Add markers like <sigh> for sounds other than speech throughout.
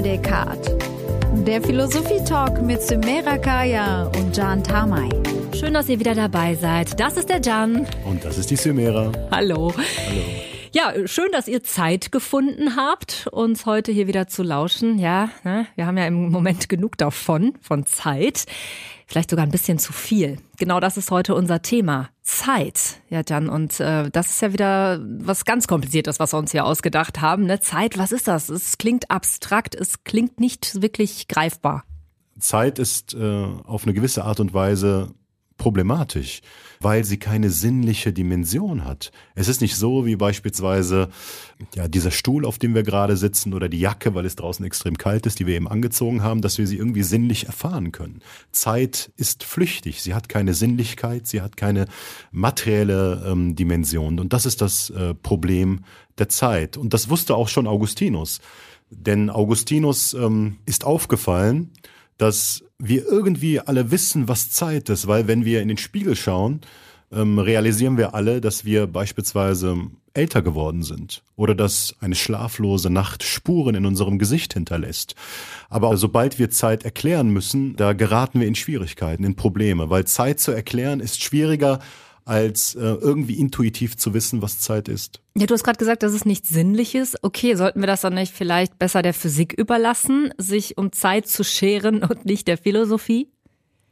Descartes. Der Philosophie-Talk mit Sumera Kaya und Jan Tamay. Schön, dass ihr wieder dabei seid. Das ist der Jan. Und das ist die Sumera. Hallo. Hallo. Ja, schön, dass ihr Zeit gefunden habt, uns heute hier wieder zu lauschen. Ja, ne? wir haben ja im Moment genug davon, von Zeit. Vielleicht sogar ein bisschen zu viel. Genau das ist heute unser Thema. Zeit. Ja, Jan, und äh, das ist ja wieder was ganz Kompliziertes, was wir uns hier ausgedacht haben. Ne? Zeit, was ist das? Es klingt abstrakt, es klingt nicht wirklich greifbar. Zeit ist äh, auf eine gewisse Art und Weise problematisch, weil sie keine sinnliche Dimension hat. Es ist nicht so wie beispielsweise ja, dieser Stuhl, auf dem wir gerade sitzen oder die Jacke, weil es draußen extrem kalt ist, die wir eben angezogen haben, dass wir sie irgendwie sinnlich erfahren können. Zeit ist flüchtig, sie hat keine Sinnlichkeit, sie hat keine materielle ähm, Dimension und das ist das äh, Problem der Zeit. Und das wusste auch schon Augustinus. Denn Augustinus ähm, ist aufgefallen, dass wir irgendwie alle wissen, was Zeit ist, weil wenn wir in den Spiegel schauen, ähm, realisieren wir alle, dass wir beispielsweise älter geworden sind oder dass eine schlaflose Nacht Spuren in unserem Gesicht hinterlässt. Aber sobald wir Zeit erklären müssen, da geraten wir in Schwierigkeiten, in Probleme, weil Zeit zu erklären ist schwieriger als äh, irgendwie intuitiv zu wissen, was Zeit ist. Ja, du hast gerade gesagt, das ist nichts Sinnliches. Okay, sollten wir das dann nicht vielleicht besser der Physik überlassen, sich um Zeit zu scheren <laughs> und nicht der Philosophie?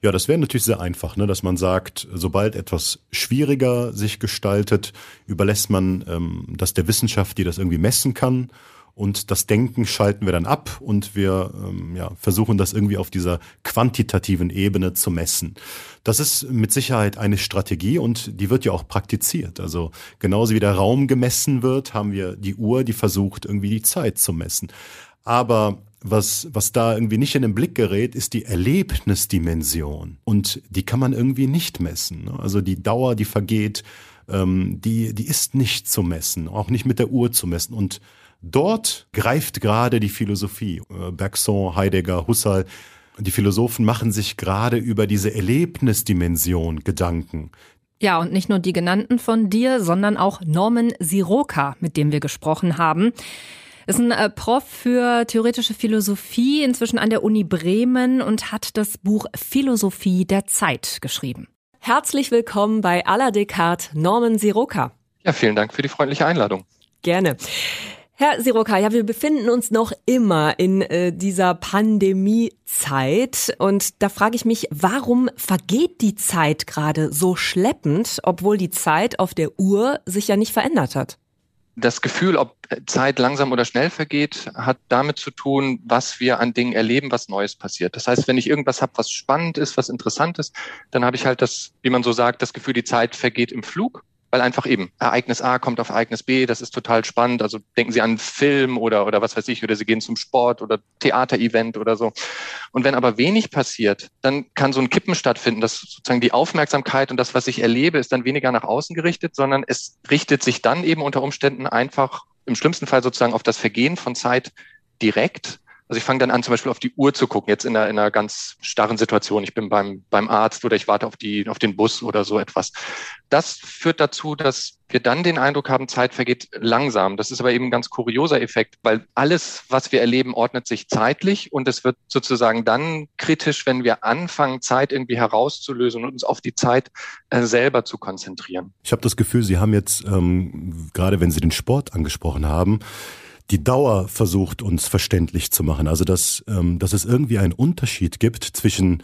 Ja, das wäre natürlich sehr einfach, ne, dass man sagt, sobald etwas schwieriger sich gestaltet, überlässt man ähm, das der Wissenschaft, die das irgendwie messen kann und das Denken schalten wir dann ab und wir ähm, ja, versuchen das irgendwie auf dieser quantitativen Ebene zu messen. Das ist mit Sicherheit eine Strategie und die wird ja auch praktiziert. Also genauso wie der Raum gemessen wird, haben wir die Uhr, die versucht irgendwie die Zeit zu messen. Aber was, was da irgendwie nicht in den Blick gerät, ist die Erlebnisdimension. Und die kann man irgendwie nicht messen. Ne? Also die Dauer, die vergeht, ähm, die, die ist nicht zu messen, auch nicht mit der Uhr zu messen. Und Dort greift gerade die Philosophie. Äh, Bergson, Heidegger, Husserl, die Philosophen machen sich gerade über diese Erlebnisdimension Gedanken. Ja, und nicht nur die genannten von dir, sondern auch Norman Siroka, mit dem wir gesprochen haben. Ist ein äh, Prof für theoretische Philosophie, inzwischen an der Uni Bremen und hat das Buch Philosophie der Zeit geschrieben. Herzlich willkommen bei Ala Descartes, Norman Siroka. Ja, vielen Dank für die freundliche Einladung. Gerne. Herr Siroka, ja, wir befinden uns noch immer in äh, dieser Pandemiezeit und da frage ich mich, warum vergeht die Zeit gerade so schleppend, obwohl die Zeit auf der Uhr sich ja nicht verändert hat? Das Gefühl, ob Zeit langsam oder schnell vergeht, hat damit zu tun, was wir an Dingen erleben, was Neues passiert. Das heißt, wenn ich irgendwas habe, was spannend ist, was interessant ist, dann habe ich halt das, wie man so sagt, das Gefühl, die Zeit vergeht im Flug weil einfach eben Ereignis A kommt auf Ereignis B, das ist total spannend. Also denken Sie an Film oder, oder was weiß ich, oder Sie gehen zum Sport oder Theaterevent oder so. Und wenn aber wenig passiert, dann kann so ein Kippen stattfinden, dass sozusagen die Aufmerksamkeit und das, was ich erlebe, ist dann weniger nach außen gerichtet, sondern es richtet sich dann eben unter Umständen einfach im schlimmsten Fall sozusagen auf das Vergehen von Zeit direkt also ich fange dann an, zum Beispiel auf die Uhr zu gucken, jetzt in einer, in einer ganz starren Situation. Ich bin beim, beim Arzt oder ich warte auf, die, auf den Bus oder so etwas. Das führt dazu, dass wir dann den Eindruck haben, Zeit vergeht langsam. Das ist aber eben ein ganz kurioser Effekt, weil alles, was wir erleben, ordnet sich zeitlich und es wird sozusagen dann kritisch, wenn wir anfangen, Zeit irgendwie herauszulösen und uns auf die Zeit äh, selber zu konzentrieren. Ich habe das Gefühl, Sie haben jetzt, ähm, gerade wenn Sie den Sport angesprochen haben, die Dauer versucht, uns verständlich zu machen. Also dass, ähm, dass es irgendwie einen Unterschied gibt zwischen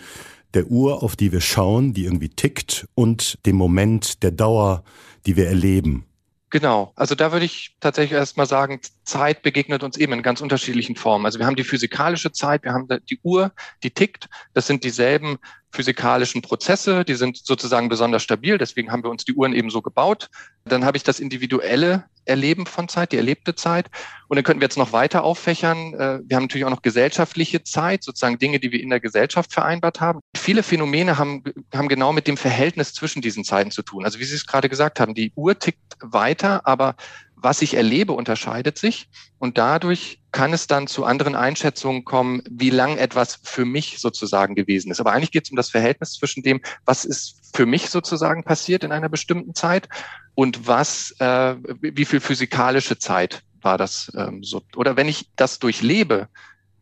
der Uhr, auf die wir schauen, die irgendwie tickt, und dem Moment der Dauer, die wir erleben. Genau. Also da würde ich tatsächlich erstmal sagen, Zeit begegnet uns eben in ganz unterschiedlichen Formen. Also wir haben die physikalische Zeit, wir haben die Uhr, die tickt. Das sind dieselben physikalischen Prozesse, die sind sozusagen besonders stabil. Deswegen haben wir uns die Uhren eben so gebaut. Dann habe ich das individuelle Erleben von Zeit, die erlebte Zeit. Und dann könnten wir jetzt noch weiter auffächern. Äh, wir haben natürlich auch noch gesellschaftliche Zeit, sozusagen Dinge, die wir in der Gesellschaft vereinbart haben. Viele Phänomene haben, haben genau mit dem Verhältnis zwischen diesen Zeiten zu tun. Also wie Sie es gerade gesagt haben, die Uhr tickt weiter, aber was ich erlebe, unterscheidet sich. Und dadurch kann es dann zu anderen Einschätzungen kommen, wie lang etwas für mich sozusagen gewesen ist. Aber eigentlich geht es um das Verhältnis zwischen dem, was ist für mich sozusagen passiert in einer bestimmten Zeit und was, äh, wie viel physikalische Zeit war das ähm, so. Oder wenn ich das durchlebe,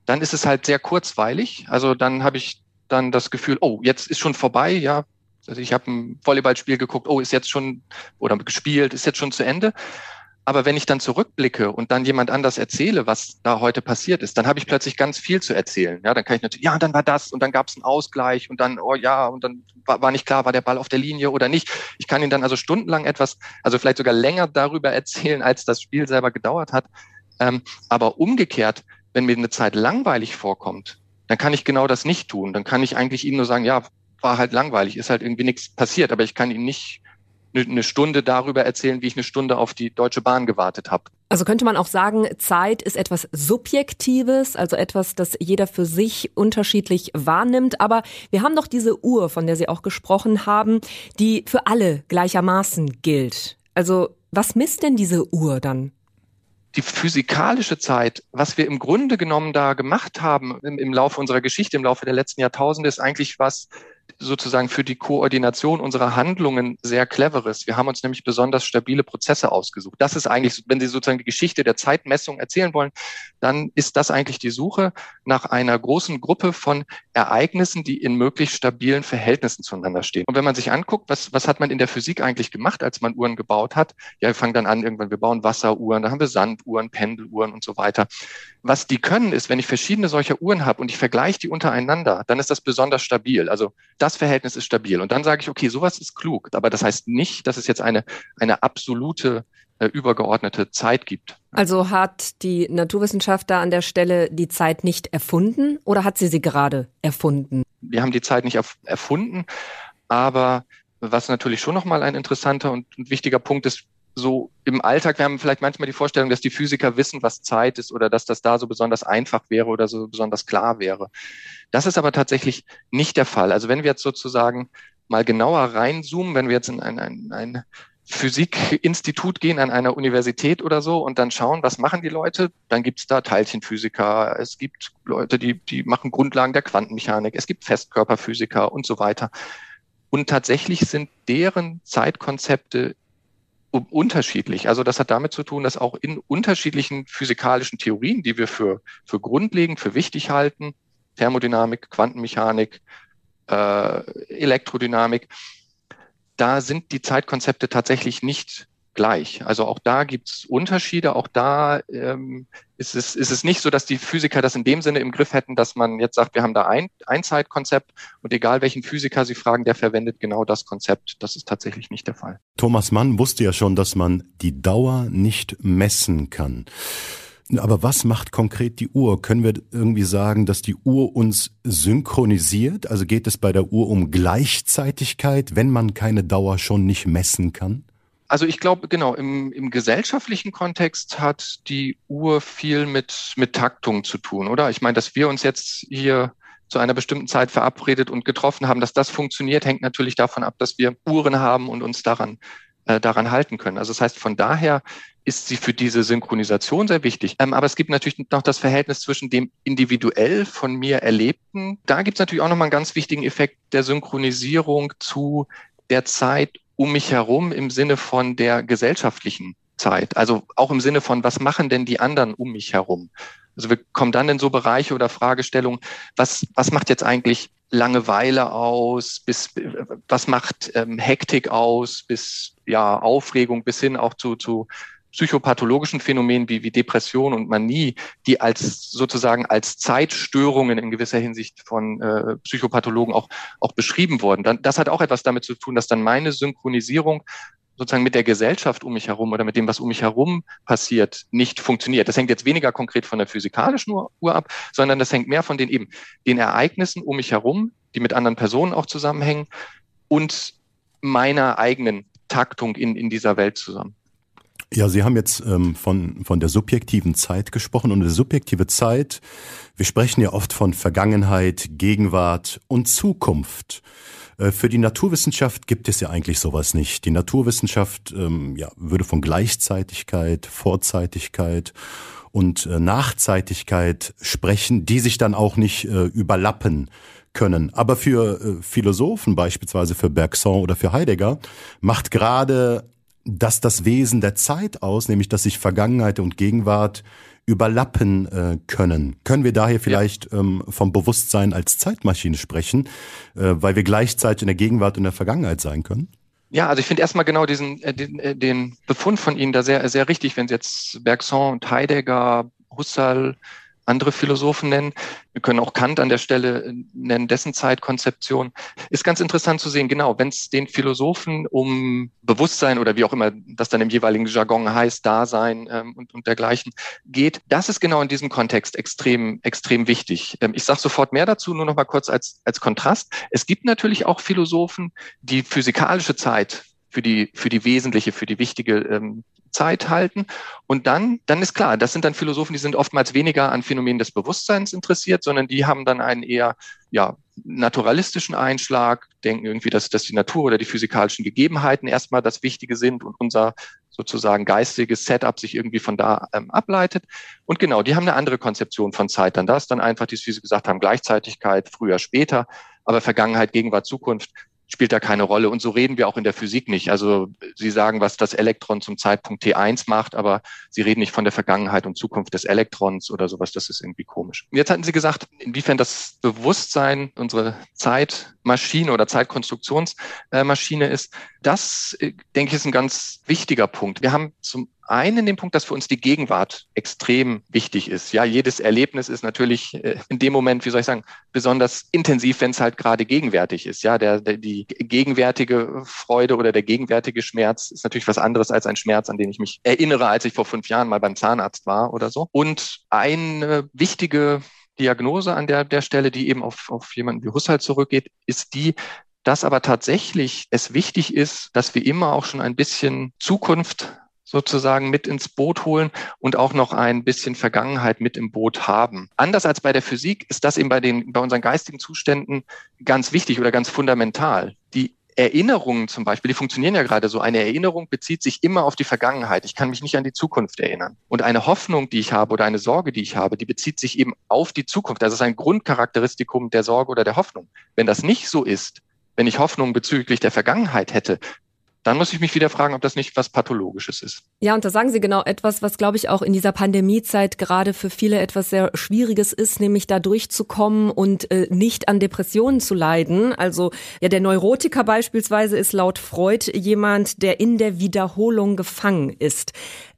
dann ist es halt sehr kurzweilig. Also dann habe ich dann das Gefühl, oh, jetzt ist schon vorbei, ja. Also ich habe ein Volleyballspiel geguckt, oh, ist jetzt schon, oder gespielt, ist jetzt schon zu Ende. Aber wenn ich dann zurückblicke und dann jemand anders erzähle, was da heute passiert ist, dann habe ich plötzlich ganz viel zu erzählen. Ja, dann kann ich natürlich, ja, dann war das und dann gab es einen Ausgleich und dann, oh ja, und dann war, war nicht klar, war der Ball auf der Linie oder nicht. Ich kann Ihnen dann also stundenlang etwas, also vielleicht sogar länger darüber erzählen, als das Spiel selber gedauert hat. Ähm, aber umgekehrt, wenn mir eine Zeit langweilig vorkommt, dann kann ich genau das nicht tun. Dann kann ich eigentlich Ihnen nur sagen, ja, war halt langweilig, ist halt irgendwie nichts passiert, aber ich kann Ihnen nicht eine Stunde darüber erzählen, wie ich eine Stunde auf die Deutsche Bahn gewartet habe. Also könnte man auch sagen, Zeit ist etwas Subjektives, also etwas, das jeder für sich unterschiedlich wahrnimmt. Aber wir haben doch diese Uhr, von der Sie auch gesprochen haben, die für alle gleichermaßen gilt. Also was misst denn diese Uhr dann? die physikalische Zeit, was wir im Grunde genommen da gemacht haben im, im Laufe unserer Geschichte, im Laufe der letzten Jahrtausende, ist eigentlich was, sozusagen für die Koordination unserer Handlungen sehr cleveres. Wir haben uns nämlich besonders stabile Prozesse ausgesucht. Das ist eigentlich, wenn Sie sozusagen die Geschichte der Zeitmessung erzählen wollen, dann ist das eigentlich die Suche nach einer großen Gruppe von Ereignissen, die in möglichst stabilen Verhältnissen zueinander stehen. Und wenn man sich anguckt, was, was hat man in der Physik eigentlich gemacht, als man Uhren gebaut hat? Ja, wir fangen dann an, irgendwann, wir bauen Wasseruhren, da haben wir Sanduhren, Pendeluhren und so weiter. Was die können, ist, wenn ich verschiedene solcher Uhren habe und ich vergleiche die untereinander, dann ist das besonders stabil. Also das Verhältnis ist stabil. Und dann sage ich, okay, sowas ist klug. Aber das heißt nicht, dass es jetzt eine, eine absolute äh, übergeordnete Zeit gibt. Also hat die Naturwissenschaft da an der Stelle die Zeit nicht erfunden oder hat sie sie gerade erfunden? Wir haben die Zeit nicht erfunden, aber was natürlich schon nochmal ein interessanter und wichtiger Punkt ist, so im Alltag, wir haben vielleicht manchmal die Vorstellung, dass die Physiker wissen, was Zeit ist oder dass das da so besonders einfach wäre oder so besonders klar wäre. Das ist aber tatsächlich nicht der Fall. Also wenn wir jetzt sozusagen mal genauer reinzoomen, wenn wir jetzt in ein, ein, ein Physikinstitut gehen an einer Universität oder so und dann schauen, was machen die Leute, dann gibt es da Teilchenphysiker, es gibt Leute, die, die machen Grundlagen der Quantenmechanik, es gibt Festkörperphysiker und so weiter. Und tatsächlich sind deren Zeitkonzepte unterschiedlich. Also das hat damit zu tun, dass auch in unterschiedlichen physikalischen Theorien, die wir für, für grundlegend, für wichtig halten, Thermodynamik, Quantenmechanik, äh, Elektrodynamik, da sind die Zeitkonzepte tatsächlich nicht gleich. Also auch da gibt es Unterschiede. Auch da ähm, ist, es, ist es nicht so, dass die Physiker das in dem Sinne im Griff hätten, dass man jetzt sagt, wir haben da ein, ein Zeitkonzept und egal welchen Physiker Sie fragen, der verwendet genau das Konzept. Das ist tatsächlich nicht der Fall. Thomas Mann wusste ja schon, dass man die Dauer nicht messen kann. Aber was macht konkret die Uhr? Können wir irgendwie sagen, dass die Uhr uns synchronisiert? Also geht es bei der Uhr um Gleichzeitigkeit, wenn man keine Dauer schon nicht messen kann? Also ich glaube, genau, im, im gesellschaftlichen Kontext hat die Uhr viel mit, mit Taktung zu tun, oder? Ich meine, dass wir uns jetzt hier zu einer bestimmten Zeit verabredet und getroffen haben, dass das funktioniert, hängt natürlich davon ab, dass wir Uhren haben und uns daran, äh, daran halten können. Also das heißt, von daher ist sie für diese Synchronisation sehr wichtig. Ähm, aber es gibt natürlich noch das Verhältnis zwischen dem individuell von mir Erlebten. Da gibt es natürlich auch nochmal einen ganz wichtigen Effekt der Synchronisierung zu der Zeit um mich herum im Sinne von der gesellschaftlichen Zeit. Also auch im Sinne von, was machen denn die anderen um mich herum? Also wir kommen dann in so Bereiche oder Fragestellungen, was, was macht jetzt eigentlich Langeweile aus, bis was macht ähm, Hektik aus, bis ja Aufregung bis hin auch zu, zu psychopathologischen Phänomenen wie, wie Depression und Manie, die als sozusagen als Zeitstörungen in gewisser Hinsicht von äh, Psychopathologen auch, auch beschrieben wurden. Dann, das hat auch etwas damit zu tun, dass dann meine Synchronisierung sozusagen mit der Gesellschaft um mich herum oder mit dem, was um mich herum passiert, nicht funktioniert. Das hängt jetzt weniger konkret von der physikalischen Uhr ab, sondern das hängt mehr von den eben den Ereignissen um mich herum, die mit anderen Personen auch zusammenhängen und meiner eigenen Taktung in, in dieser Welt zusammen. Ja, Sie haben jetzt ähm, von, von der subjektiven Zeit gesprochen und eine subjektive Zeit, wir sprechen ja oft von Vergangenheit, Gegenwart und Zukunft. Äh, für die Naturwissenschaft gibt es ja eigentlich sowas nicht. Die Naturwissenschaft ähm, ja, würde von Gleichzeitigkeit, Vorzeitigkeit und äh, Nachzeitigkeit sprechen, die sich dann auch nicht äh, überlappen können. Aber für äh, Philosophen, beispielsweise für Bergson oder für Heidegger, macht gerade das das Wesen der Zeit aus, nämlich dass sich Vergangenheit und Gegenwart überlappen äh, können. Können wir daher vielleicht ja. ähm, vom Bewusstsein als Zeitmaschine sprechen, äh, weil wir gleichzeitig in der Gegenwart und der Vergangenheit sein können? Ja, also ich finde erstmal genau diesen äh, den, äh, den Befund von Ihnen da sehr sehr richtig, wenn Sie jetzt Bergson und Heidegger, Husserl, andere Philosophen nennen. Wir können auch Kant an der Stelle äh, nennen, dessen Zeitkonzeption. Ist ganz interessant zu sehen, genau, wenn es den Philosophen um Bewusstsein oder wie auch immer das dann im jeweiligen Jargon heißt, Dasein ähm, und, und dergleichen geht, das ist genau in diesem Kontext extrem, extrem wichtig. Ähm, ich sage sofort mehr dazu, nur noch mal kurz als, als Kontrast. Es gibt natürlich auch Philosophen, die physikalische Zeit für die, für die wesentliche, für die wichtige ähm, Zeit halten. Und dann, dann ist klar, das sind dann Philosophen, die sind oftmals weniger an Phänomenen des Bewusstseins interessiert, sondern die haben dann einen eher, ja, naturalistischen Einschlag, denken irgendwie, dass, dass die Natur oder die physikalischen Gegebenheiten erstmal das Wichtige sind und unser sozusagen geistiges Setup sich irgendwie von da ähm, ableitet. Und genau, die haben eine andere Konzeption von Zeit dann. Das dann einfach, dies, wie Sie gesagt haben, Gleichzeitigkeit, früher, später, aber Vergangenheit, Gegenwart, Zukunft spielt da keine Rolle. Und so reden wir auch in der Physik nicht. Also Sie sagen, was das Elektron zum Zeitpunkt T1 macht, aber Sie reden nicht von der Vergangenheit und Zukunft des Elektrons oder sowas. Das ist irgendwie komisch. Jetzt hatten Sie gesagt, inwiefern das Bewusstsein unsere Zeitmaschine oder Zeitkonstruktionsmaschine ist. Das, äh, denke ich, ist ein ganz wichtiger Punkt. Wir haben zum einen den Punkt, dass für uns die Gegenwart extrem wichtig ist. Ja, jedes Erlebnis ist natürlich äh, in dem Moment, wie soll ich sagen, besonders intensiv, wenn es halt gerade gegenwärtig ist. Ja, der, der, die gegenwärtige Freude oder der gegenwärtige Schmerz ist natürlich was anderes als ein Schmerz, an den ich mich erinnere, als ich vor fünf Jahren mal beim Zahnarzt war oder so. Und eine wichtige Diagnose an der, der Stelle, die eben auf, auf jemanden wie Husserl zurückgeht, ist die, dass aber tatsächlich es wichtig ist, dass wir immer auch schon ein bisschen Zukunft sozusagen mit ins Boot holen und auch noch ein bisschen Vergangenheit mit im Boot haben. Anders als bei der Physik ist das eben bei den, bei unseren geistigen Zuständen ganz wichtig oder ganz fundamental. Die Erinnerungen zum Beispiel, die funktionieren ja gerade so. Eine Erinnerung bezieht sich immer auf die Vergangenheit. Ich kann mich nicht an die Zukunft erinnern. Und eine Hoffnung, die ich habe oder eine Sorge, die ich habe, die bezieht sich eben auf die Zukunft. Das ist ein Grundcharakteristikum der Sorge oder der Hoffnung. Wenn das nicht so ist, wenn ich Hoffnung bezüglich der Vergangenheit hätte, dann muss ich mich wieder fragen, ob das nicht was Pathologisches ist. Ja, und da sagen Sie genau etwas, was, glaube ich, auch in dieser Pandemiezeit gerade für viele etwas sehr Schwieriges ist, nämlich da durchzukommen und äh, nicht an Depressionen zu leiden. Also ja, der Neurotiker beispielsweise ist laut Freud jemand, der in der Wiederholung gefangen ist.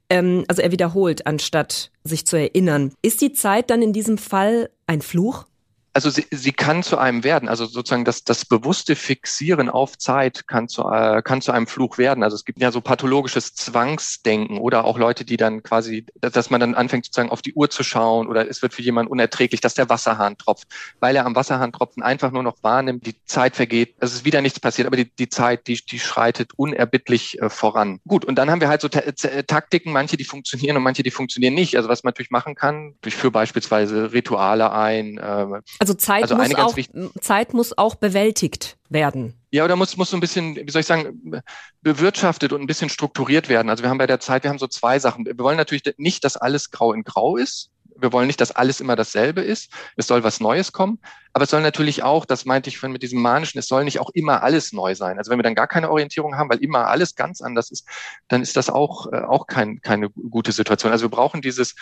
Ähm, also er wiederholt, anstatt sich zu erinnern. Ist die Zeit dann in diesem Fall ein Fluch? Also sie, sie kann zu einem werden. Also sozusagen das, das bewusste Fixieren auf Zeit kann zu, äh, kann zu einem Fluch werden. Also es gibt ja so pathologisches Zwangsdenken oder auch Leute, die dann quasi, dass man dann anfängt sozusagen auf die Uhr zu schauen oder es wird für jemanden unerträglich, dass der Wasserhahn tropft, weil er am Wasserhahn tropfen einfach nur noch wahrnimmt, die Zeit vergeht, es ist wieder nichts passiert, aber die, die Zeit, die, die schreitet unerbittlich äh, voran. Gut, und dann haben wir halt so Taktiken, manche, die funktionieren und manche, die funktionieren nicht. Also was man natürlich machen kann, ich führe beispielsweise Rituale ein, äh, also Zeit, also muss, auch, Zeit muss auch bewältigt werden. Ja, oder muss, muss so ein bisschen, wie soll ich sagen, bewirtschaftet und ein bisschen strukturiert werden. Also wir haben bei der Zeit, wir haben so zwei Sachen. Wir wollen natürlich nicht, dass alles grau in grau ist. Wir wollen nicht, dass alles immer dasselbe ist. Es soll was Neues kommen. Aber es soll natürlich auch, das meinte ich mit diesem Manischen, es soll nicht auch immer alles neu sein. Also wenn wir dann gar keine Orientierung haben, weil immer alles ganz anders ist, dann ist das auch, äh, auch kein, keine gute Situation. Also wir brauchen dieses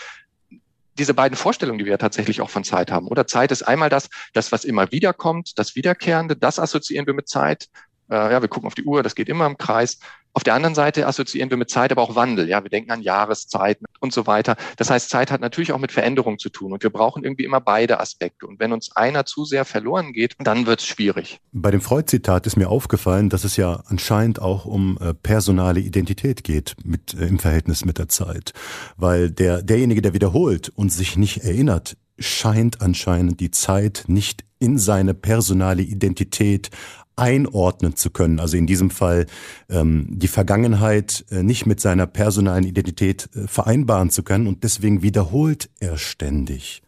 diese beiden Vorstellungen, die wir tatsächlich auch von Zeit haben. Oder Zeit ist einmal das, das, was immer wieder kommt, das Wiederkehrende, das assoziieren wir mit Zeit. Äh, ja, wir gucken auf die Uhr, das geht immer im Kreis. Auf der anderen Seite assoziieren wir mit Zeit aber auch Wandel. Ja, wir denken an Jahreszeiten und so weiter. Das heißt, Zeit hat natürlich auch mit Veränderung zu tun und wir brauchen irgendwie immer beide Aspekte. Und wenn uns einer zu sehr verloren geht, dann wird es schwierig. Bei dem Freud-Zitat ist mir aufgefallen, dass es ja anscheinend auch um äh, personale Identität geht mit, äh, im Verhältnis mit der Zeit. Weil der, derjenige, der wiederholt und sich nicht erinnert, scheint anscheinend die Zeit nicht in seine personale Identität einordnen zu können. Also in diesem Fall ähm, die Vergangenheit äh, nicht mit seiner personalen Identität äh, vereinbaren zu können und deswegen wiederholt er ständig.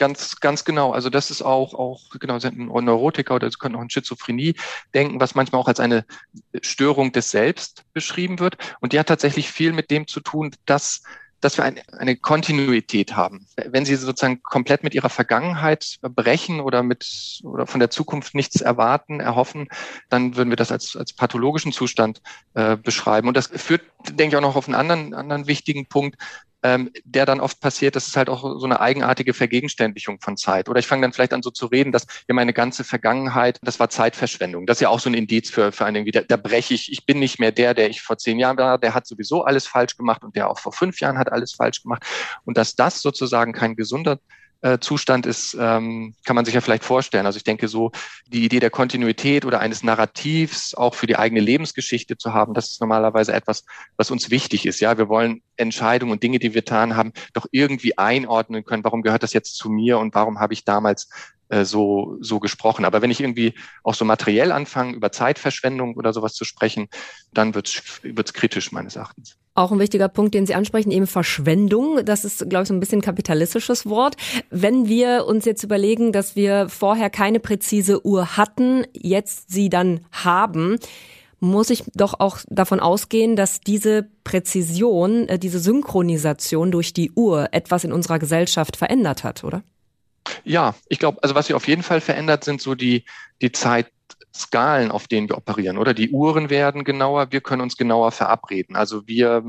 Ganz, ganz genau. Also das ist auch, auch genau, sind ein Neurotiker oder Sie können auch an Schizophrenie denken, was manchmal auch als eine Störung des Selbst beschrieben wird. Und die hat tatsächlich viel mit dem zu tun, dass dass wir eine, eine Kontinuität haben. Wenn Sie sozusagen komplett mit Ihrer Vergangenheit brechen oder mit oder von der Zukunft nichts erwarten, erhoffen, dann würden wir das als, als pathologischen Zustand äh, beschreiben. Und das führt, denke ich, auch noch auf einen anderen, anderen wichtigen Punkt. Ähm, der dann oft passiert, das ist halt auch so eine eigenartige Vergegenständlichung von Zeit. Oder ich fange dann vielleicht an so zu reden, dass ja meine ganze Vergangenheit, das war Zeitverschwendung. Das ist ja auch so ein Indiz für, für einen, da, da breche ich, ich bin nicht mehr der, der ich vor zehn Jahren war, der hat sowieso alles falsch gemacht und der auch vor fünf Jahren hat alles falsch gemacht. Und dass das sozusagen kein gesunder Zustand ist, ähm, kann man sich ja vielleicht vorstellen. Also ich denke so, die Idee der Kontinuität oder eines Narrativs auch für die eigene Lebensgeschichte zu haben, das ist normalerweise etwas, was uns wichtig ist. Ja, wir wollen Entscheidungen und Dinge, die wir getan haben, doch irgendwie einordnen können. Warum gehört das jetzt zu mir und warum habe ich damals äh, so, so gesprochen. Aber wenn ich irgendwie auch so materiell anfange, über Zeitverschwendung oder sowas zu sprechen, dann wird es kritisch meines Erachtens. Auch ein wichtiger Punkt, den Sie ansprechen, eben Verschwendung. Das ist, glaube ich, so ein bisschen kapitalistisches Wort. Wenn wir uns jetzt überlegen, dass wir vorher keine präzise Uhr hatten, jetzt sie dann haben, muss ich doch auch davon ausgehen, dass diese Präzision, äh, diese Synchronisation durch die Uhr etwas in unserer Gesellschaft verändert hat, oder? Ja, ich glaube, also was sich auf jeden Fall verändert, sind so die, die Zeitskalen, auf denen wir operieren, oder? Die Uhren werden genauer, wir können uns genauer verabreden. Also wir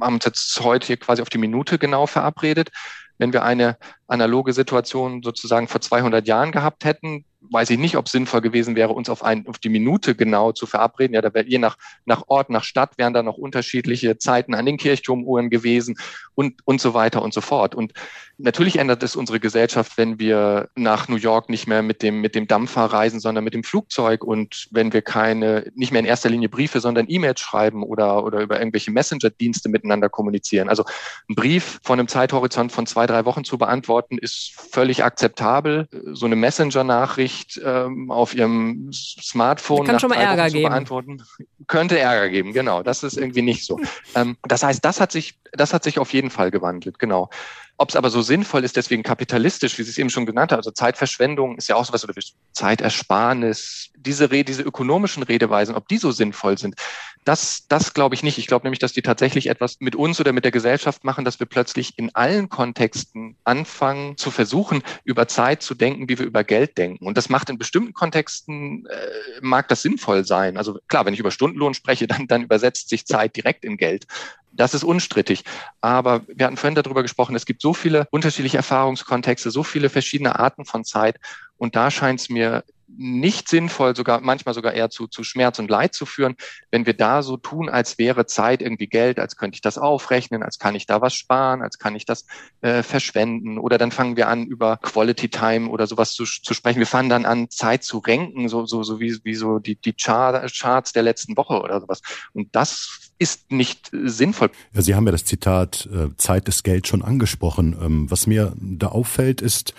haben uns jetzt heute hier quasi auf die Minute genau verabredet. Wenn wir eine analoge Situation sozusagen vor 200 Jahren gehabt hätten, weiß ich nicht, ob es sinnvoll gewesen wäre, uns auf, ein, auf die Minute genau zu verabreden. Ja, da wäre je nach, nach Ort, nach Stadt wären da noch unterschiedliche Zeiten an den Kirchturmuhren gewesen und, und so weiter und so fort. Und natürlich ändert es unsere Gesellschaft, wenn wir nach New York nicht mehr mit dem, mit dem Dampfer reisen, sondern mit dem Flugzeug und wenn wir keine, nicht mehr in erster Linie Briefe, sondern E-Mails schreiben oder, oder über irgendwelche Messenger-Dienste miteinander kommunizieren. Also ein Brief von einem Zeithorizont von zwei, drei Wochen zu beantworten, ist völlig akzeptabel. So eine Messenger-Nachricht ähm, auf Ihrem Smartphone kann schon mal Ärger geben. beantworten, könnte Ärger geben. Genau, das ist irgendwie nicht so. Ähm, das heißt, das hat sich, das hat sich auf jeden Fall gewandelt. Genau. Ob es aber so sinnvoll ist, deswegen kapitalistisch, wie Sie es eben schon genannt haben, also Zeitverschwendung ist ja auch sowas, oder Zeitersparnis, diese, Rede, diese ökonomischen Redeweisen, ob die so sinnvoll sind, das, das glaube ich nicht. Ich glaube nämlich, dass die tatsächlich etwas mit uns oder mit der Gesellschaft machen, dass wir plötzlich in allen Kontexten anfangen zu versuchen, über Zeit zu denken, wie wir über Geld denken. Und das macht in bestimmten Kontexten, äh, mag das sinnvoll sein. Also klar, wenn ich über Stundenlohn spreche, dann, dann übersetzt sich Zeit direkt in Geld. Das ist unstrittig. Aber wir hatten vorhin darüber gesprochen, es gibt so viele unterschiedliche Erfahrungskontexte, so viele verschiedene Arten von Zeit. Und da scheint es mir nicht sinnvoll, sogar manchmal sogar eher zu, zu Schmerz und Leid zu führen, wenn wir da so tun, als wäre Zeit irgendwie Geld, als könnte ich das aufrechnen, als kann ich da was sparen, als kann ich das äh, verschwenden. Oder dann fangen wir an, über Quality Time oder sowas zu, zu sprechen. Wir fangen dann an, Zeit zu renken, so, so, so wie, wie so die, die Charts der letzten Woche oder sowas. Und das ist nicht sinnvoll. Ja, Sie haben ja das Zitat äh, Zeit ist Geld schon angesprochen. Ähm, was mir da auffällt, ist,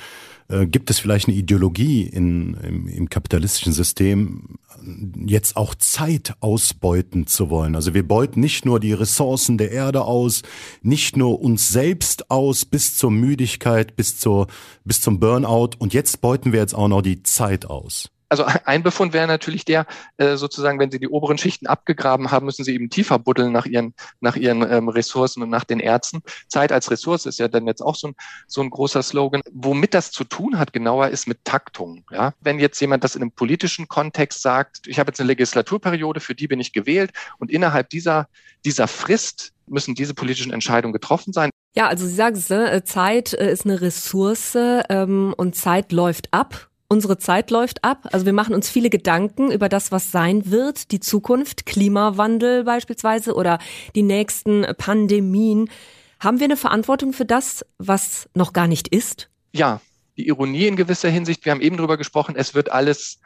äh, gibt es vielleicht eine Ideologie in, im, im kapitalistischen System, jetzt auch Zeit ausbeuten zu wollen. Also wir beuten nicht nur die Ressourcen der Erde aus, nicht nur uns selbst aus bis zur Müdigkeit, bis zur, bis zum Burnout und jetzt beuten wir jetzt auch noch die Zeit aus. Also ein Befund wäre natürlich der, äh, sozusagen, wenn Sie die oberen Schichten abgegraben haben, müssen Sie eben tiefer buddeln nach Ihren, nach Ihren ähm, Ressourcen und nach den Ärzten. Zeit als Ressource ist ja dann jetzt auch so ein, so ein großer Slogan. Womit das zu tun hat, genauer ist mit Taktung. Ja? Wenn jetzt jemand das in einem politischen Kontext sagt, ich habe jetzt eine Legislaturperiode, für die bin ich gewählt und innerhalb dieser, dieser Frist müssen diese politischen Entscheidungen getroffen sein. Ja, also Sie sagen es, ne? Zeit äh, ist eine Ressource ähm, und Zeit läuft ab Unsere Zeit läuft ab. Also wir machen uns viele Gedanken über das, was sein wird, die Zukunft, Klimawandel beispielsweise oder die nächsten Pandemien. Haben wir eine Verantwortung für das, was noch gar nicht ist? Ja, die Ironie in gewisser Hinsicht, wir haben eben darüber gesprochen, es wird alles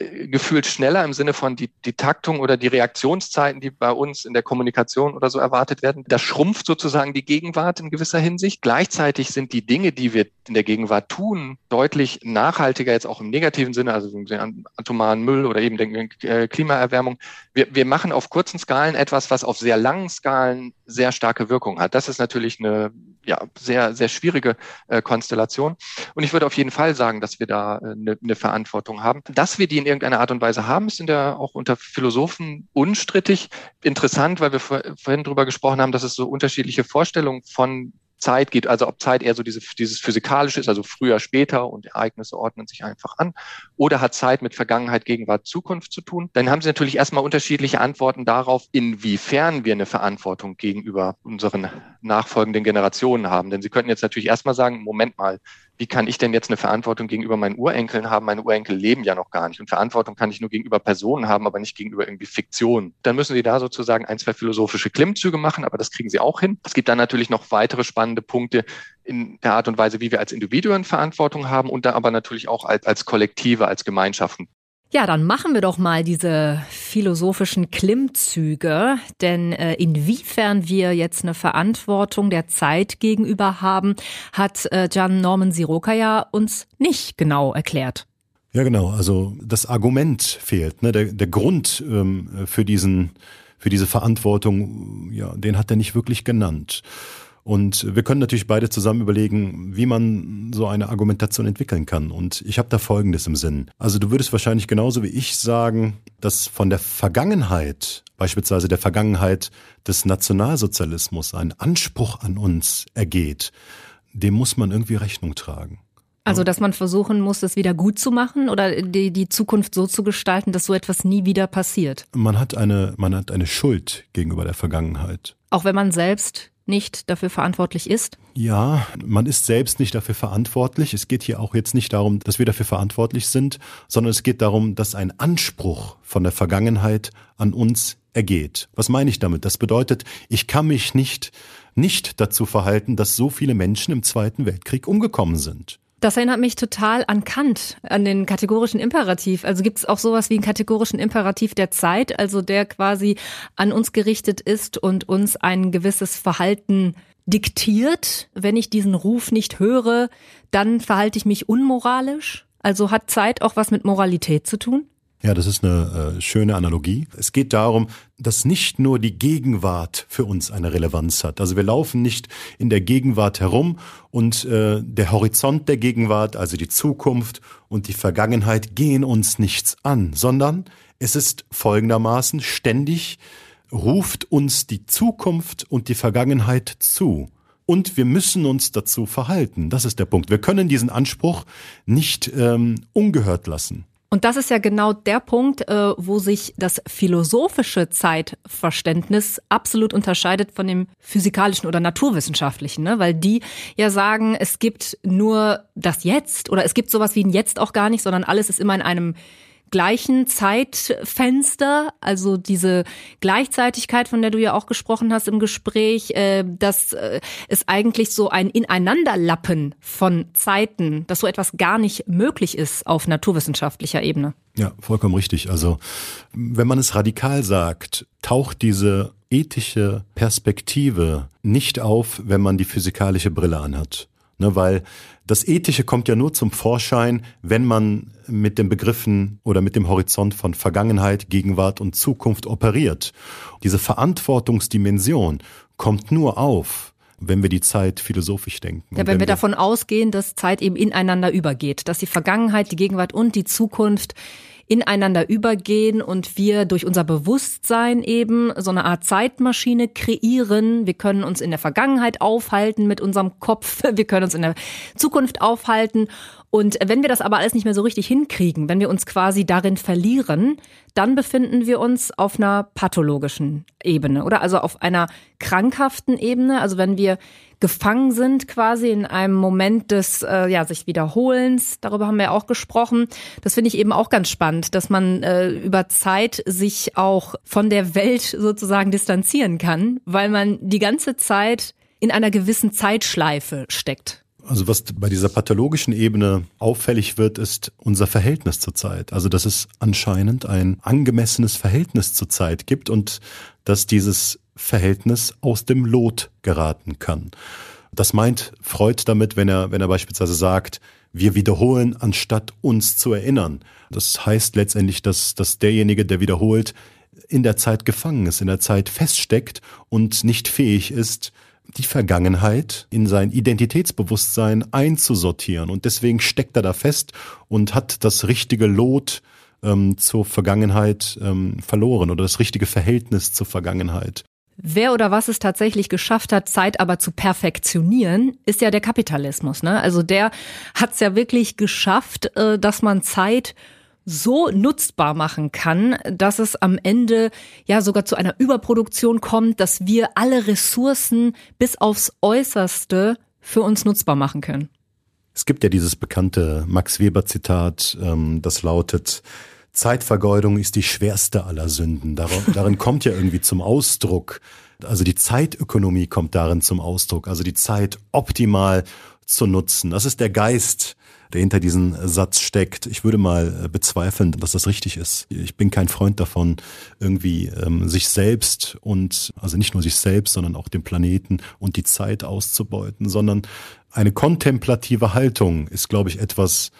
gefühlt schneller im Sinne von die, die Taktung oder die Reaktionszeiten, die bei uns in der Kommunikation oder so erwartet werden. Das schrumpft sozusagen die Gegenwart in gewisser Hinsicht. Gleichzeitig sind die Dinge, die wir in der Gegenwart tun, deutlich nachhaltiger, jetzt auch im negativen Sinne, also an atomaren Müll oder eben der Klimaerwärmung. Wir, wir machen auf kurzen Skalen etwas, was auf sehr langen Skalen sehr starke Wirkung hat. Das ist natürlich eine ja, sehr, sehr schwierige äh, Konstellation. Und ich würde auf jeden Fall sagen, dass wir da äh, eine, eine Verantwortung haben. Dass wir die in irgendeiner Art und Weise haben, ist in der, auch unter Philosophen unstrittig. Interessant, weil wir vor, vorhin darüber gesprochen haben, dass es so unterschiedliche Vorstellungen von Zeit geht, also ob Zeit eher so diese, dieses physikalische ist, also früher, später und Ereignisse ordnen sich einfach an, oder hat Zeit mit Vergangenheit, Gegenwart, Zukunft zu tun, dann haben Sie natürlich erstmal unterschiedliche Antworten darauf, inwiefern wir eine Verantwortung gegenüber unseren nachfolgenden Generationen haben. Denn Sie könnten jetzt natürlich erstmal sagen, Moment mal, wie kann ich denn jetzt eine Verantwortung gegenüber meinen Urenkeln haben? Meine Urenkel leben ja noch gar nicht. Und Verantwortung kann ich nur gegenüber Personen haben, aber nicht gegenüber irgendwie Fiktion. Dann müssen Sie da sozusagen ein, zwei philosophische Klimmzüge machen, aber das kriegen Sie auch hin. Es gibt dann natürlich noch weitere spannende Punkte in der Art und Weise, wie wir als Individuen Verantwortung haben und da aber natürlich auch als, als Kollektive, als Gemeinschaften. Ja, dann machen wir doch mal diese philosophischen Klimmzüge, denn äh, inwiefern wir jetzt eine Verantwortung der Zeit gegenüber haben, hat äh, Jan Norman Siroka ja uns nicht genau erklärt. Ja, genau. Also das Argument fehlt, ne? der, der Grund ähm, für diesen, für diese Verantwortung, ja, den hat er nicht wirklich genannt. Und wir können natürlich beide zusammen überlegen, wie man so eine Argumentation entwickeln kann. Und ich habe da Folgendes im Sinn. Also du würdest wahrscheinlich genauso wie ich sagen, dass von der Vergangenheit, beispielsweise der Vergangenheit des Nationalsozialismus, ein Anspruch an uns ergeht, dem muss man irgendwie Rechnung tragen. Also, dass man versuchen muss, es wieder gut zu machen oder die, die Zukunft so zu gestalten, dass so etwas nie wieder passiert. Man hat eine, man hat eine Schuld gegenüber der Vergangenheit. Auch wenn man selbst nicht dafür verantwortlich ist? Ja, man ist selbst nicht dafür verantwortlich. Es geht hier auch jetzt nicht darum, dass wir dafür verantwortlich sind, sondern es geht darum, dass ein Anspruch von der Vergangenheit an uns ergeht. Was meine ich damit? Das bedeutet, ich kann mich nicht, nicht dazu verhalten, dass so viele Menschen im Zweiten Weltkrieg umgekommen sind. Das erinnert mich total an Kant, an den kategorischen Imperativ. Also gibt es auch sowas wie einen kategorischen Imperativ der Zeit, also der quasi an uns gerichtet ist und uns ein gewisses Verhalten diktiert. Wenn ich diesen Ruf nicht höre, dann verhalte ich mich unmoralisch. Also hat Zeit auch was mit Moralität zu tun? Ja, das ist eine äh, schöne Analogie. Es geht darum, dass nicht nur die Gegenwart für uns eine Relevanz hat. Also wir laufen nicht in der Gegenwart herum und äh, der Horizont der Gegenwart, also die Zukunft und die Vergangenheit gehen uns nichts an, sondern es ist folgendermaßen ständig ruft uns die Zukunft und die Vergangenheit zu. Und wir müssen uns dazu verhalten. Das ist der Punkt. Wir können diesen Anspruch nicht ähm, ungehört lassen. Und das ist ja genau der Punkt, äh, wo sich das philosophische Zeitverständnis absolut unterscheidet von dem physikalischen oder naturwissenschaftlichen, ne? weil die ja sagen, es gibt nur das Jetzt oder es gibt sowas wie ein Jetzt auch gar nicht, sondern alles ist immer in einem gleichen Zeitfenster, also diese Gleichzeitigkeit, von der du ja auch gesprochen hast im Gespräch, äh, dass äh, es eigentlich so ein Ineinanderlappen von Zeiten, dass so etwas gar nicht möglich ist auf naturwissenschaftlicher Ebene. Ja, vollkommen richtig. Also wenn man es radikal sagt, taucht diese ethische Perspektive nicht auf, wenn man die physikalische Brille anhat. Ne, weil das Ethische kommt ja nur zum Vorschein, wenn man mit den Begriffen oder mit dem Horizont von Vergangenheit, Gegenwart und Zukunft operiert. Diese Verantwortungsdimension kommt nur auf, wenn wir die Zeit philosophisch denken. Ja, wenn, wenn wir davon ausgehen, dass Zeit eben ineinander übergeht, dass die Vergangenheit, die Gegenwart und die Zukunft ineinander übergehen und wir durch unser Bewusstsein eben so eine Art Zeitmaschine kreieren. Wir können uns in der Vergangenheit aufhalten mit unserem Kopf, <laughs> wir können uns in der Zukunft aufhalten. Und wenn wir das aber alles nicht mehr so richtig hinkriegen, wenn wir uns quasi darin verlieren, dann befinden wir uns auf einer pathologischen Ebene oder also auf einer krankhaften Ebene. Also wenn wir gefangen sind quasi in einem Moment des äh, ja sich Wiederholens. Darüber haben wir auch gesprochen. Das finde ich eben auch ganz spannend, dass man äh, über Zeit sich auch von der Welt sozusagen distanzieren kann, weil man die ganze Zeit in einer gewissen Zeitschleife steckt. Also was bei dieser pathologischen Ebene auffällig wird, ist unser Verhältnis zur Zeit. Also dass es anscheinend ein angemessenes Verhältnis zur Zeit gibt und dass dieses Verhältnis aus dem Lot geraten kann. Das meint Freud damit, wenn er, wenn er beispielsweise sagt, wir wiederholen, anstatt uns zu erinnern. Das heißt letztendlich, dass, dass derjenige, der wiederholt, in der Zeit gefangen ist, in der Zeit feststeckt und nicht fähig ist, die Vergangenheit in sein Identitätsbewusstsein einzusortieren. Und deswegen steckt er da fest und hat das richtige Lot ähm, zur Vergangenheit ähm, verloren oder das richtige Verhältnis zur Vergangenheit. Wer oder was es tatsächlich geschafft hat, Zeit aber zu perfektionieren, ist ja der Kapitalismus. Ne? Also der hat es ja wirklich geschafft, äh, dass man Zeit so nutzbar machen kann, dass es am Ende ja sogar zu einer Überproduktion kommt, dass wir alle Ressourcen bis aufs Äußerste für uns nutzbar machen können. Es gibt ja dieses bekannte Max Weber Zitat, ähm, das lautet, Zeitvergeudung ist die schwerste aller Sünden. Darin, <laughs> darin kommt ja irgendwie zum Ausdruck, also die Zeitökonomie kommt darin zum Ausdruck, also die Zeit optimal zu nutzen. Das ist der Geist, der hinter diesem Satz steckt. Ich würde mal äh, bezweifeln, dass das richtig ist. Ich bin kein Freund davon, irgendwie ähm, sich selbst und also nicht nur sich selbst, sondern auch den Planeten und die Zeit auszubeuten, sondern eine kontemplative Haltung ist, glaube ich, etwas,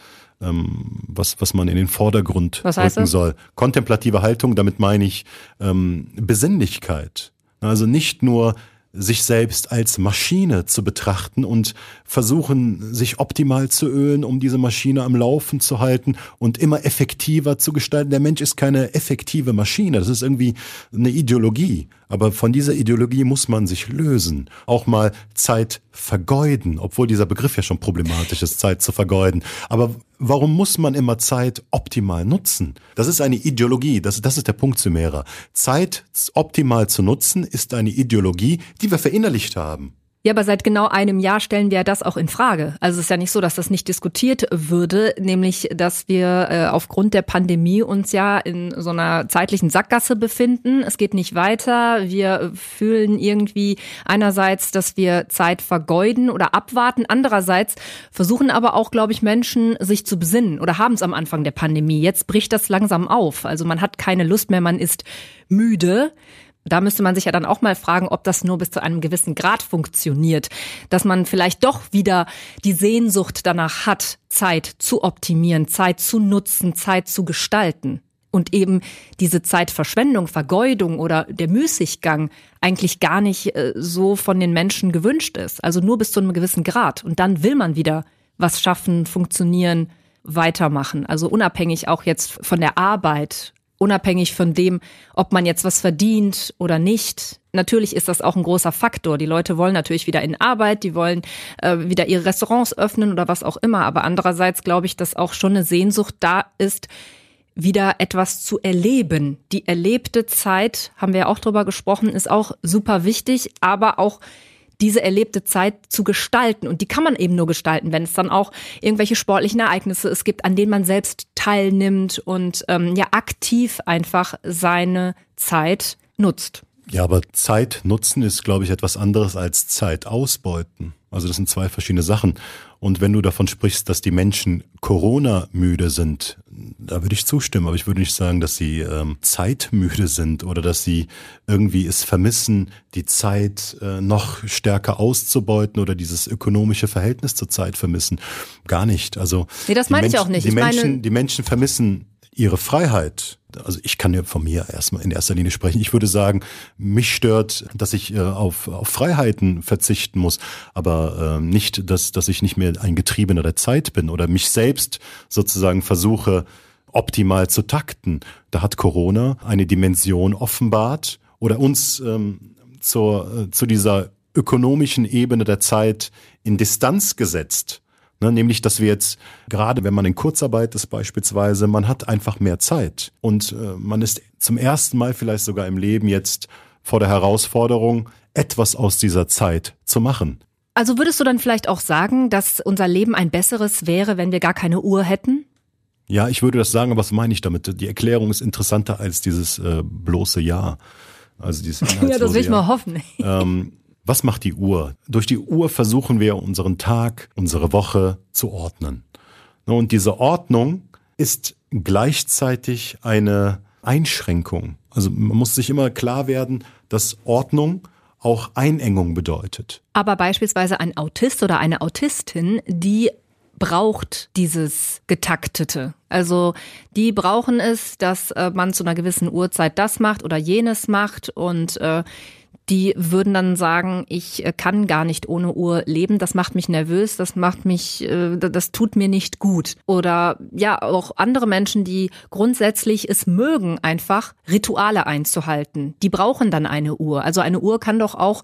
ähm, was, was man in den Vordergrund was heißt rücken das? soll. Kontemplative Haltung, damit meine ich ähm, Besinnlichkeit. Also nicht nur sich selbst als Maschine zu betrachten und versuchen, sich optimal zu ölen, um diese Maschine am Laufen zu halten und immer effektiver zu gestalten. Der Mensch ist keine effektive Maschine, das ist irgendwie eine Ideologie. Aber von dieser Ideologie muss man sich lösen. Auch mal Zeit vergeuden, obwohl dieser Begriff ja schon problematisch ist, Zeit zu vergeuden. Aber warum muss man immer Zeit optimal nutzen? Das ist eine Ideologie, das, das ist der Punkt, Sumera. Zeit optimal zu nutzen ist eine Ideologie, die wir verinnerlicht haben. Ja, aber seit genau einem Jahr stellen wir das auch in Frage. Also es ist ja nicht so, dass das nicht diskutiert würde, nämlich dass wir äh, aufgrund der Pandemie uns ja in so einer zeitlichen Sackgasse befinden. Es geht nicht weiter. Wir fühlen irgendwie einerseits, dass wir Zeit vergeuden oder abwarten. Andererseits versuchen aber auch, glaube ich, Menschen sich zu besinnen oder haben es am Anfang der Pandemie. Jetzt bricht das langsam auf. Also man hat keine Lust mehr, man ist müde. Da müsste man sich ja dann auch mal fragen, ob das nur bis zu einem gewissen Grad funktioniert, dass man vielleicht doch wieder die Sehnsucht danach hat, Zeit zu optimieren, Zeit zu nutzen, Zeit zu gestalten und eben diese Zeitverschwendung, Vergeudung oder der Müßiggang eigentlich gar nicht äh, so von den Menschen gewünscht ist. Also nur bis zu einem gewissen Grad. Und dann will man wieder was schaffen, funktionieren, weitermachen. Also unabhängig auch jetzt von der Arbeit, unabhängig von dem, ob man jetzt was verdient oder nicht. Natürlich ist das auch ein großer Faktor. Die Leute wollen natürlich wieder in Arbeit, die wollen äh, wieder ihre Restaurants öffnen oder was auch immer. Aber andererseits glaube ich, dass auch schon eine Sehnsucht da ist, wieder etwas zu erleben. Die erlebte Zeit, haben wir ja auch drüber gesprochen, ist auch super wichtig, aber auch diese erlebte Zeit zu gestalten. Und die kann man eben nur gestalten, wenn es dann auch irgendwelche sportlichen Ereignisse es gibt, an denen man selbst teilnimmt und ähm, ja aktiv einfach seine Zeit nutzt. Ja, aber Zeit nutzen ist, glaube ich, etwas anderes als Zeit ausbeuten. Also das sind zwei verschiedene Sachen. Und wenn du davon sprichst, dass die Menschen Corona-müde sind, da würde ich zustimmen, aber ich würde nicht sagen, dass sie ähm, zeitmüde sind oder dass sie irgendwie es vermissen, die Zeit äh, noch stärker auszubeuten oder dieses ökonomische Verhältnis zur Zeit vermissen. Gar nicht. Also nee, das meine ich auch nicht. Die ich Menschen, meine, die Menschen vermissen ihre Freiheit. Also ich kann ja von mir erstmal in erster Linie sprechen. Ich würde sagen, mich stört, dass ich äh, auf, auf Freiheiten verzichten muss, aber äh, nicht, dass, dass ich nicht mehr ein Getriebener der Zeit bin oder mich selbst sozusagen versuche, optimal zu takten. Da hat Corona eine Dimension offenbart oder uns ähm, zur, äh, zu dieser ökonomischen Ebene der Zeit in Distanz gesetzt. Ne, nämlich, dass wir jetzt, gerade wenn man in Kurzarbeit ist beispielsweise, man hat einfach mehr Zeit. Und äh, man ist zum ersten Mal vielleicht sogar im Leben jetzt vor der Herausforderung, etwas aus dieser Zeit zu machen. Also würdest du dann vielleicht auch sagen, dass unser Leben ein besseres wäre, wenn wir gar keine Uhr hätten? Ja, ich würde das sagen, aber was meine ich damit? Die Erklärung ist interessanter als dieses äh, bloße Ja. Also dieses <laughs> ja, das will ich mal hoffen. Ähm, was macht die Uhr? Durch die Uhr versuchen wir unseren Tag, unsere Woche zu ordnen. Und diese Ordnung ist gleichzeitig eine Einschränkung. Also man muss sich immer klar werden, dass Ordnung auch Einengung bedeutet. Aber beispielsweise ein Autist oder eine Autistin, die braucht dieses Getaktete. Also die brauchen es, dass äh, man zu einer gewissen Uhrzeit das macht oder jenes macht und äh, die würden dann sagen, ich äh, kann gar nicht ohne Uhr leben, das macht mich nervös, das macht mich, äh, das tut mir nicht gut. Oder ja, auch andere Menschen, die grundsätzlich es mögen, einfach Rituale einzuhalten. Die brauchen dann eine Uhr. Also eine Uhr kann doch auch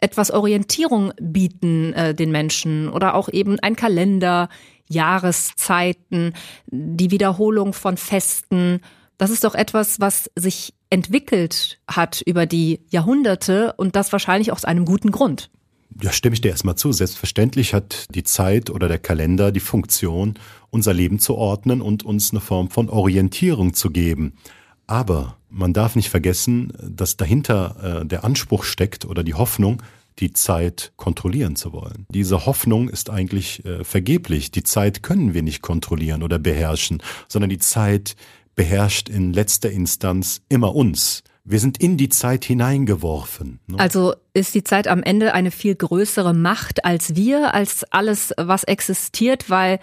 etwas Orientierung bieten äh, den Menschen oder auch eben ein Kalender, Jahreszeiten, die Wiederholung von Festen. Das ist doch etwas, was sich entwickelt hat über die Jahrhunderte und das wahrscheinlich aus einem guten Grund. Ja, stimme ich dir erstmal zu. Selbstverständlich hat die Zeit oder der Kalender die Funktion, unser Leben zu ordnen und uns eine Form von Orientierung zu geben. Aber man darf nicht vergessen, dass dahinter äh, der Anspruch steckt oder die Hoffnung, die Zeit kontrollieren zu wollen. Diese Hoffnung ist eigentlich äh, vergeblich. Die Zeit können wir nicht kontrollieren oder beherrschen, sondern die Zeit beherrscht in letzter Instanz immer uns. Wir sind in die Zeit hineingeworfen. Ne? Also ist die Zeit am Ende eine viel größere Macht als wir, als alles, was existiert, weil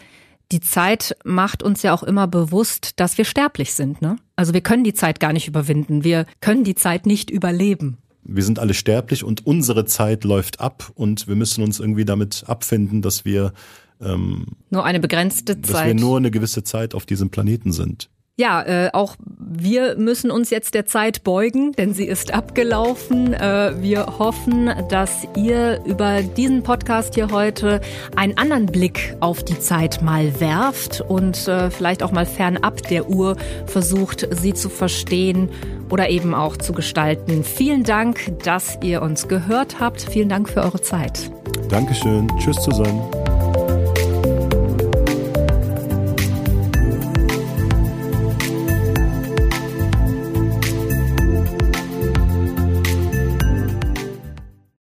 die Zeit macht uns ja auch immer bewusst, dass wir sterblich sind. Ne? Also wir können die Zeit gar nicht überwinden. Wir können die Zeit nicht überleben. Wir sind alle sterblich und unsere Zeit läuft ab und wir müssen uns irgendwie damit abfinden, dass wir ähm, nur eine begrenzte dass Zeit, dass wir nur eine gewisse Zeit auf diesem Planeten sind. Ja, äh, auch wir müssen uns jetzt der Zeit beugen, denn sie ist abgelaufen. Äh, wir hoffen, dass ihr über diesen Podcast hier heute einen anderen Blick auf die Zeit mal werft und äh, vielleicht auch mal fernab der Uhr versucht, sie zu verstehen oder eben auch zu gestalten. Vielen Dank, dass ihr uns gehört habt. Vielen Dank für eure Zeit. Dankeschön. Tschüss zusammen.